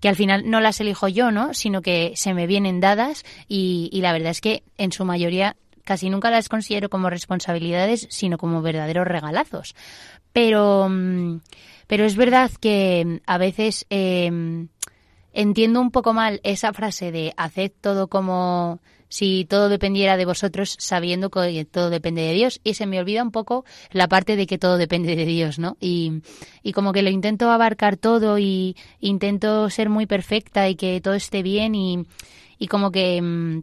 que al final no las elijo yo, ¿no? Sino que se me vienen dadas y, y la verdad es que en su mayoría casi nunca las considero como responsabilidades, sino como verdaderos regalazos. Pero pero es verdad que mm, a veces eh, entiendo un poco mal esa frase de haced todo como si todo dependiera de vosotros, sabiendo que todo depende de Dios. Y se me olvida un poco la parte de que todo depende de Dios, ¿no? Y, y como que lo intento abarcar todo y intento ser muy perfecta y que todo esté bien y, y como que mmm,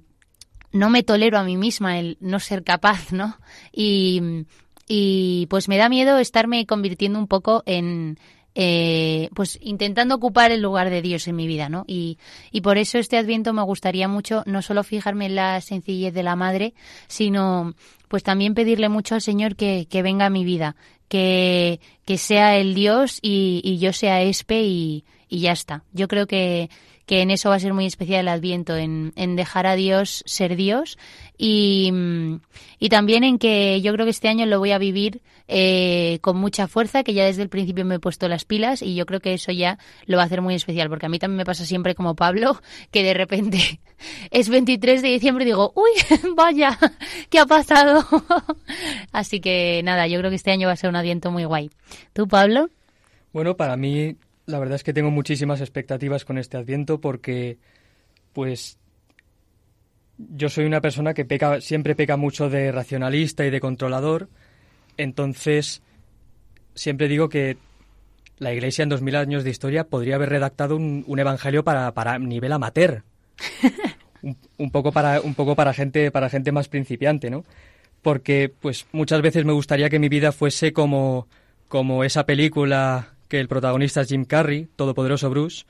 no me tolero a mí misma el no ser capaz, ¿no? Y, y pues me da miedo estarme convirtiendo un poco en eh, pues intentando ocupar el lugar de Dios en mi vida, ¿no? Y, y por eso este Adviento me gustaría mucho no solo fijarme en la sencillez de la madre, sino pues también pedirle mucho al Señor que, que venga a mi vida, que, que sea el Dios y, y yo sea Espe y, y ya está. Yo creo que, que en eso va a ser muy especial el Adviento, en, en dejar a Dios ser Dios y, y, también en que yo creo que este año lo voy a vivir eh, con mucha fuerza, que ya desde el principio me he puesto las pilas y yo creo que eso ya lo va a hacer muy especial, porque a mí también me pasa siempre como Pablo, que de repente es 23 de diciembre y digo, uy, vaya, ¿qué ha pasado? Así que nada, yo creo que este año va a ser un Adviento muy guay. ¿Tú, Pablo? Bueno, para mí la verdad es que tengo muchísimas expectativas con este Adviento porque, pues, yo soy una persona que peca, siempre peca mucho de racionalista y de controlador, entonces siempre digo que la Iglesia en dos mil años de historia podría haber redactado un, un evangelio para, para nivel amateur, un, un, poco para un poco para gente para gente más principiante, ¿no? Porque pues muchas veces me gustaría que mi vida fuese como como esa película que el protagonista es Jim Carrey, todopoderoso Bruce,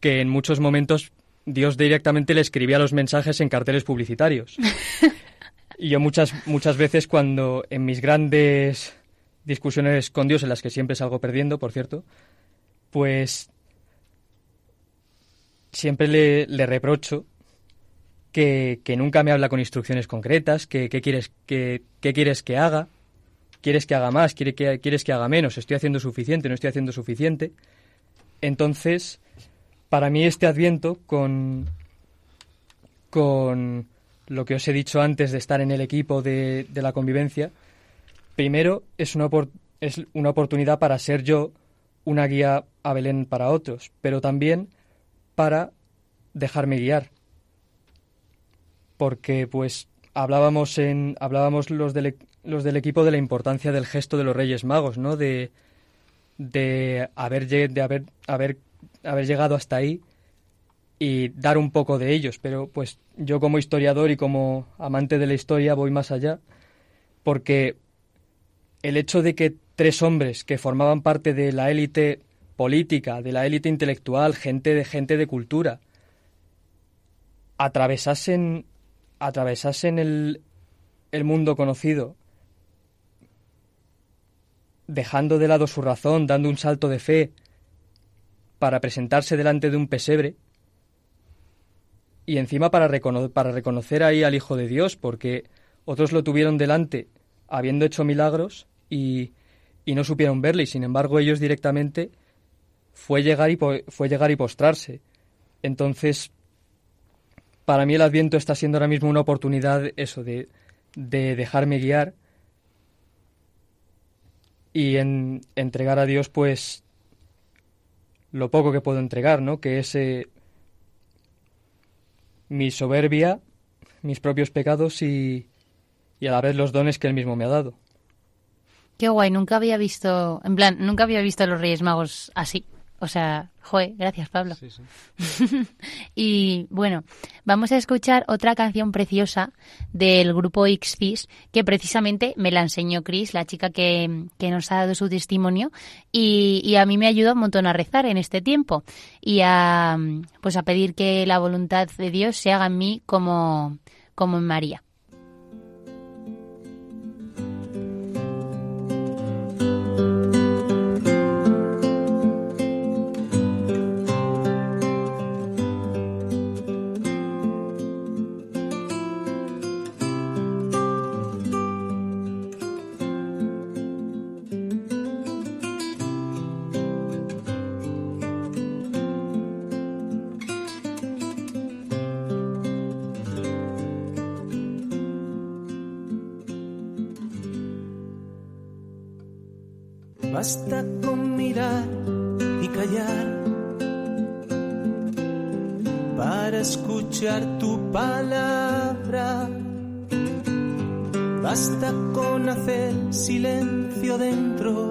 que en muchos momentos Dios directamente le escribía los mensajes en carteles publicitarios. y yo muchas, muchas veces cuando en mis grandes discusiones con Dios, en las que siempre salgo perdiendo, por cierto, pues siempre le, le reprocho que, que, nunca me habla con instrucciones concretas, que, que quieres, que, que quieres que haga, quieres que haga más, quieres que, quieres que haga menos, estoy haciendo suficiente, no estoy haciendo suficiente. Entonces, para mí este adviento con, con lo que os he dicho antes de estar en el equipo de, de la convivencia, primero es una, es una oportunidad para ser yo una guía a Belén para otros, pero también para dejarme guiar. Porque pues hablábamos en hablábamos los del los del equipo de la importancia del gesto de los Reyes Magos, ¿no? De, de haber, de haber, llegado hasta ahí y dar un poco de ellos. Pero pues yo como historiador y como amante de la historia voy más allá, porque el hecho de que tres hombres que formaban parte de la élite política, de la élite intelectual, gente de gente de cultura, atravesasen, atravesasen el, el mundo conocido, dejando de lado su razón, dando un salto de fe para presentarse delante de un pesebre, y encima para, para reconocer ahí al Hijo de Dios, porque otros lo tuvieron delante habiendo hecho milagros y, y no supieron verle, y sin embargo ellos directamente fue llegar y, fue llegar y postrarse. Entonces, para mí el Adviento está siendo ahora mismo una oportunidad, eso, de, de dejarme guiar y en, entregar a Dios, pues, lo poco que puedo entregar, ¿no? Que es eh, mi soberbia, mis propios pecados y, y a la vez los dones que Él mismo me ha dado. Qué guay, nunca había visto, en plan, nunca había visto a los Reyes Magos así. O sea, joe, gracias Pablo. Sí, sí. y bueno, vamos a escuchar otra canción preciosa del grupo Xfis que precisamente me la enseñó Chris, la chica que, que nos ha dado su testimonio, y, y, a mí me ayuda un montón a rezar en este tiempo y a, pues a pedir que la voluntad de Dios se haga en mí como, como en María. Basta con mirar y callar para escuchar tu palabra. Basta con hacer silencio dentro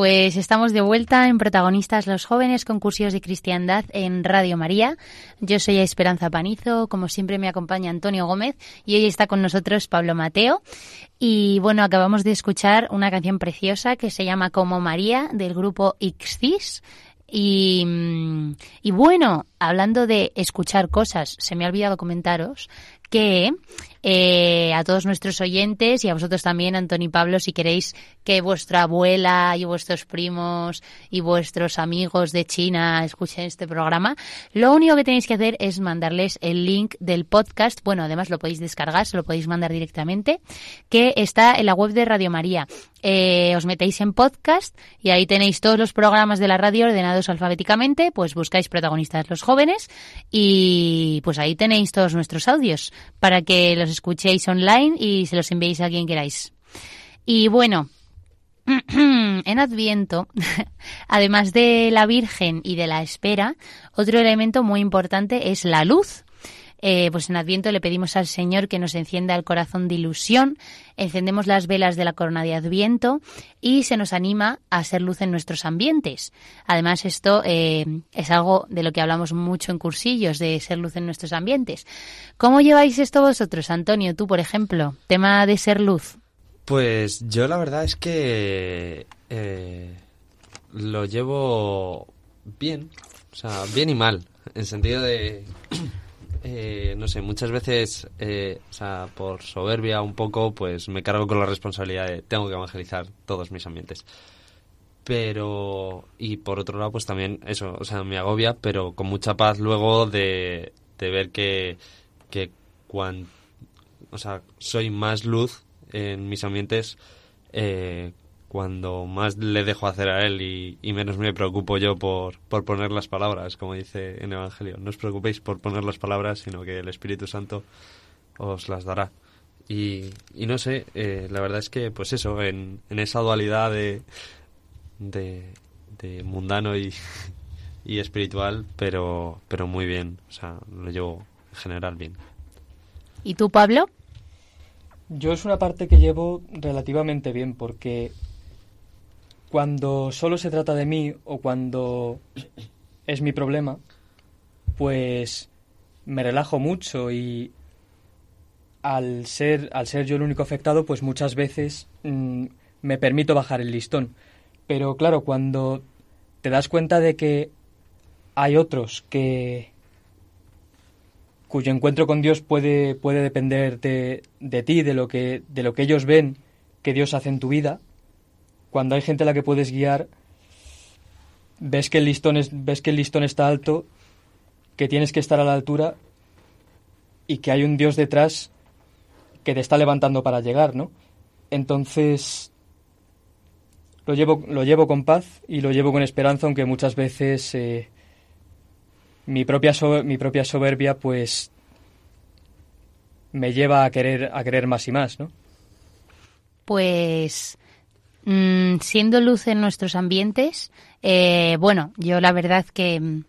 Pues estamos de vuelta en Protagonistas los Jóvenes, concursos de cristiandad en Radio María. Yo soy Esperanza Panizo, como siempre me acompaña Antonio Gómez y hoy está con nosotros Pablo Mateo. Y bueno, acabamos de escuchar una canción preciosa que se llama Como María del grupo Ixcis. Y, mm, y bueno, hablando de escuchar cosas, se me ha olvidado comentaros que eh, a todos nuestros oyentes y a vosotros también, Antonio y Pablo, si queréis que vuestra abuela y vuestros primos y vuestros amigos de China escuchen este programa, lo único que tenéis que hacer es mandarles el link del podcast. Bueno, además lo podéis descargar, se lo podéis mandar directamente, que está en la web de Radio María. Eh, os metéis en podcast y ahí tenéis todos los programas de la radio ordenados alfabéticamente, pues buscáis protagonistas los jóvenes y pues ahí tenéis todos nuestros audios para que los escuchéis online y se los enviéis a quien queráis. Y bueno, en Adviento, además de la Virgen y de la espera, otro elemento muy importante es la luz. Eh, pues en Adviento le pedimos al Señor que nos encienda el corazón de ilusión, encendemos las velas de la corona de Adviento y se nos anima a ser luz en nuestros ambientes. Además, esto eh, es algo de lo que hablamos mucho en cursillos, de ser luz en nuestros ambientes. ¿Cómo lleváis esto vosotros, Antonio? Tú, por ejemplo, tema de ser luz. Pues yo la verdad es que eh, lo llevo bien, o sea, bien y mal, en sentido de, eh, no sé, muchas veces, eh, o sea, por soberbia un poco, pues me cargo con la responsabilidad de tengo que evangelizar todos mis ambientes. Pero, y por otro lado, pues también eso, o sea, me agobia, pero con mucha paz luego de, de ver que, que cuan, o sea, soy más luz en mis ambientes eh, cuando más le dejo hacer a él y, menos me preocupo yo por, por, poner las palabras, como dice en Evangelio. No os preocupéis por poner las palabras, sino que el Espíritu Santo os las dará. Y, y no sé, eh, la verdad es que, pues eso, en, en esa dualidad de, de, de mundano y, y espiritual, pero, pero muy bien. O sea, lo llevo en general bien. ¿Y tú, Pablo? Yo es una parte que llevo relativamente bien porque cuando solo se trata de mí o cuando es mi problema, pues me relajo mucho y al ser, al ser yo el único afectado, pues muchas veces mm, me permito bajar el listón. Pero claro, cuando te das cuenta de que hay otros que cuyo encuentro con Dios puede, puede depender de, de ti, de lo, que, de lo que ellos ven que Dios hace en tu vida, cuando hay gente a la que puedes guiar, ves que el listón, es, ves que el listón está alto, que tienes que estar a la altura y que hay un Dios detrás que te está levantando para llegar, ¿no? Entonces, lo llevo, lo llevo con paz y lo llevo con esperanza, aunque muchas veces eh, mi propia, mi propia soberbia pues me lleva a querer, a querer más y más, ¿no? Pues mm, siendo luz en nuestros ambientes, eh, bueno, yo la verdad que,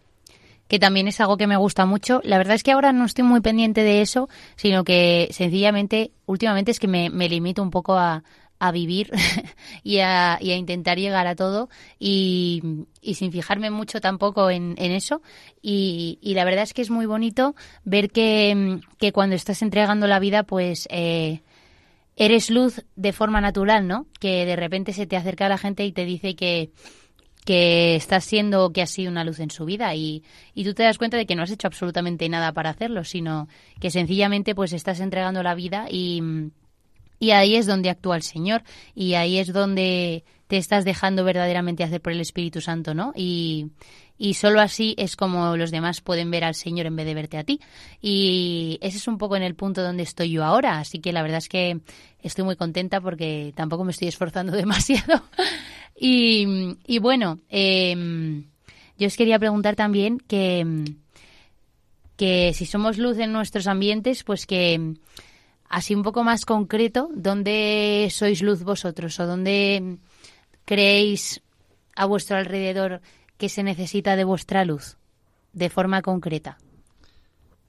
que también es algo que me gusta mucho. La verdad es que ahora no estoy muy pendiente de eso, sino que sencillamente, últimamente es que me, me limito un poco a, a vivir y, a, y, a, intentar llegar a todo y, y sin fijarme mucho tampoco en, en eso. Y, y, la verdad es que es muy bonito ver que, que cuando estás entregando la vida, pues eh, eres luz de forma natural, ¿no? Que de repente se te acerca la gente y te dice que que estás siendo que has sido una luz en su vida y, y tú te das cuenta de que no has hecho absolutamente nada para hacerlo, sino que sencillamente pues estás entregando la vida y, y ahí es donde actúa el Señor y ahí es donde te estás dejando verdaderamente hacer por el Espíritu Santo, ¿no? Y, y solo así es como los demás pueden ver al Señor en vez de verte a ti. Y ese es un poco en el punto donde estoy yo ahora, así que la verdad es que estoy muy contenta porque tampoco me estoy esforzando demasiado. y, y, bueno, eh, yo os quería preguntar también que, que si somos luz en nuestros ambientes, pues que así un poco más concreto, ¿dónde sois luz vosotros o dónde creéis a vuestro alrededor que se necesita de vuestra luz de forma concreta?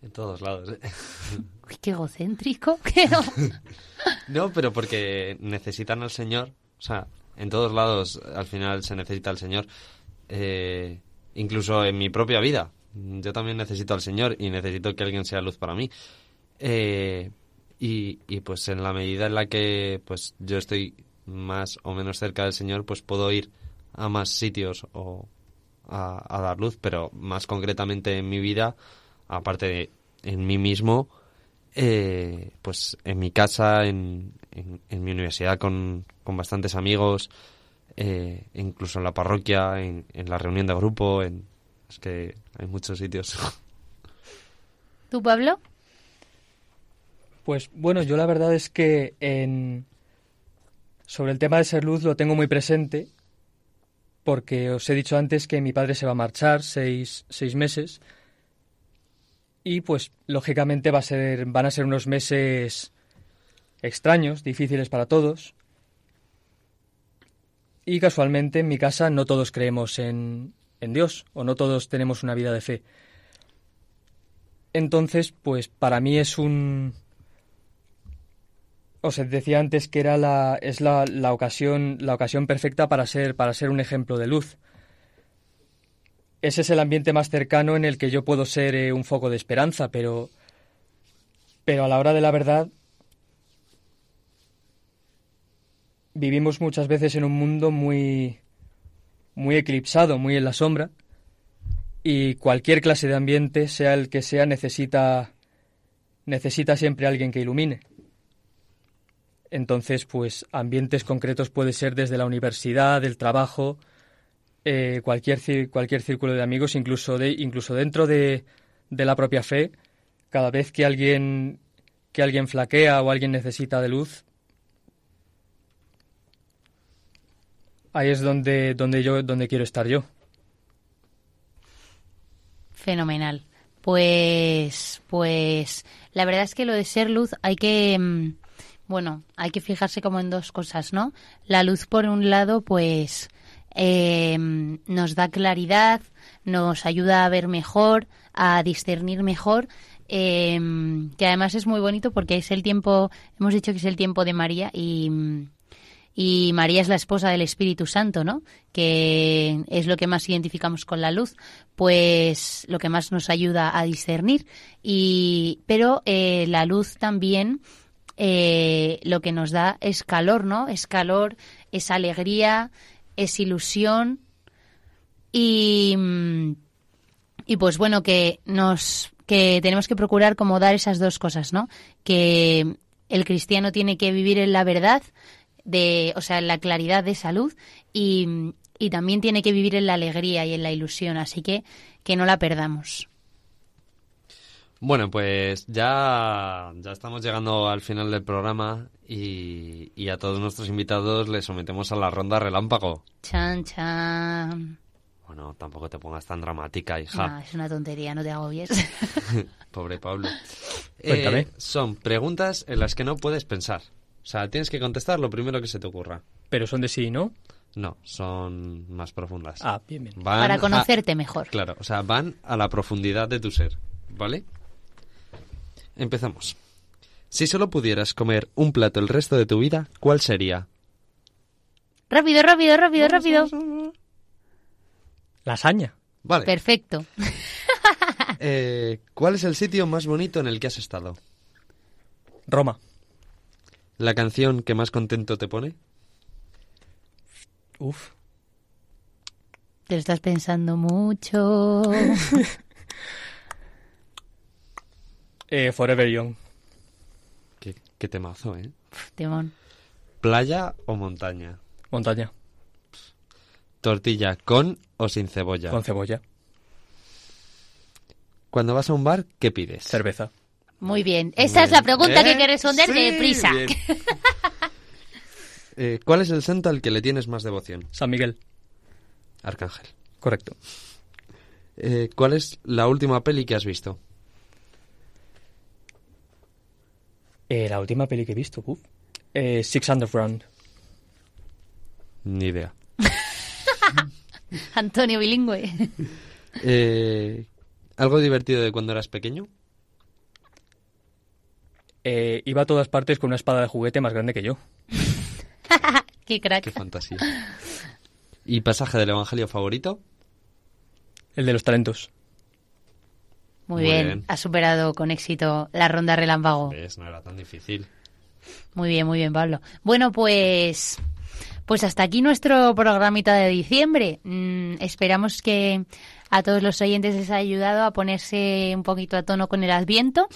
En todos lados. ¿eh? Uy, qué egocéntrico. no, pero porque necesitan al Señor. O sea, en todos lados al final se necesita al Señor. Eh, incluso en mi propia vida. Yo también necesito al Señor y necesito que alguien sea luz para mí. Eh, y, y, pues en la medida en la que pues yo estoy más o menos cerca del Señor, pues puedo ir a más sitios o a, a dar luz, pero más concretamente en mi vida, aparte de en mí mismo, eh, pues en mi casa, en, en, en mi universidad con, con bastantes amigos, eh, incluso en la parroquia, en, en, la reunión de grupo, en, es que hay muchos sitios. ¿Tú, Pablo? Pues bueno, yo la verdad es que en... sobre el tema de ser luz lo tengo muy presente porque os he dicho antes que mi padre se va a marchar seis, seis meses Y pues lógicamente va a ser, van a ser unos meses extraños, difíciles para todos. Y casualmente en mi casa no todos creemos en, en Dios o no todos tenemos una vida de fe. Entonces, pues para mí es un... Os decía antes que era la, es la, la, ocasión, la ocasión perfecta para ser, para ser un ejemplo de luz. Ese es el ambiente más cercano en el que yo puedo ser eh, un foco de esperanza, pero, pero a la hora de la verdad vivimos muchas veces en un mundo muy, muy eclipsado, muy en la sombra, y cualquier clase de ambiente, sea el que sea, necesita, necesita siempre alguien que ilumine. Entonces, pues ambientes concretos puede ser desde la universidad, el trabajo, eh, cualquier, cualquier círculo de amigos, incluso, de, incluso dentro de, de la propia fe, cada vez que alguien, que alguien flaquea o alguien necesita de luz, ahí es donde, donde yo donde quiero estar yo. Fenomenal. Pues, pues, la verdad es que lo de ser luz hay que, mm, bueno, hay que fijarse como en dos cosas, ¿no? La luz por un lado, pues, eh, nos da claridad, nos ayuda a ver mejor, a discernir mejor, eh, que además es muy bonito porque es el tiempo, hemos dicho que es el tiempo de María y, y María es la esposa del Espíritu Santo, ¿no? Que es lo que más identificamos con la luz, pues lo que más nos ayuda a discernir. Y, pero eh, la luz también eh, lo que nos da es calor, ¿no? Es calor, es alegría, es ilusión y, y pues bueno que nos que tenemos que procurar como dar esas dos cosas, ¿no? Que el cristiano tiene que vivir en la verdad de, o sea, en la claridad de salud y, y también tiene que vivir en la alegría y en la ilusión, así que que no la perdamos. Bueno, pues ya, ya estamos llegando al final del programa y, y, a todos nuestros invitados les sometemos a la ronda relámpago. Chan, chan. Bueno, tampoco te pongas tan dramática, hija. No, es una tontería, no te agobies. Pobre Pablo. Cuéntame. Eh, son preguntas en las que no puedes pensar. O sea, tienes que contestar lo primero que se te ocurra. Pero son de sí, ¿no? No, son más profundas. Ah, bien, bien. Van Para a- conocerte mejor. Claro, o sea, van a la profundidad de tu ser, ¿vale? Empezamos. Si solo pudieras comer un plato el resto de tu vida, ¿cuál sería? Rápido, rápido, rápido, rápido. Lasaña. Vale. Perfecto. Eh, ¿Cuál es el sitio más bonito en el que has estado? Roma. ¿La canción que más contento te pone? Uf. Te lo estás pensando mucho. Eh, Forever Young. Qué, qué temazo, ¿eh? Timón. ¿Playa o montaña? Montaña. ¿Tortilla con o sin cebolla? Con cebolla. Cuando vas a un bar, ¿qué pides? Cerveza. Muy bien. Esa es la pregunta ¿Eh? que hay que responder Sí, deprisa. bien. Eh, ¿Cuál es el santo al que le tienes más devoción? San Miguel. Arcángel. Correcto. Eh, ¿Cuál es la última peli que has visto? Eh, la última peli que he visto, uf. Eh, Six Underground. Ni idea. Antonio Bilingüe. Eh, ¿Algo divertido de cuando eras pequeño? Eh, iba a todas partes con una espada de juguete más grande que yo. Qué crack. Qué fantasía. ¿Y pasaje del Evangelio favorito? El de los talentos. Muy, Muy bien. bien. Has superado con éxito la ronda relámpago. ¿Ves? No era tan difícil. Muy bien, muy bien, Pablo. Bueno, pues, pues hasta aquí nuestro programita de diciembre. Mm, esperamos que a todos los oyentes les haya ayudado a ponerse un poquito a tono con el Adviento.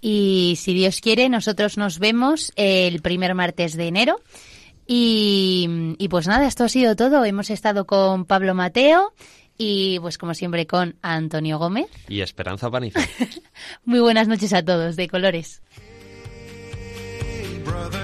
Y si Dios quiere, nosotros nos vemos el primer martes de enero. Y, y pues nada, esto ha sido todo. Hemos estado con Pablo Mateo y pues como siempre con Antonio Gómez. Y Esperanza Paniza. Muy buenas noches a todos, de colores. brother.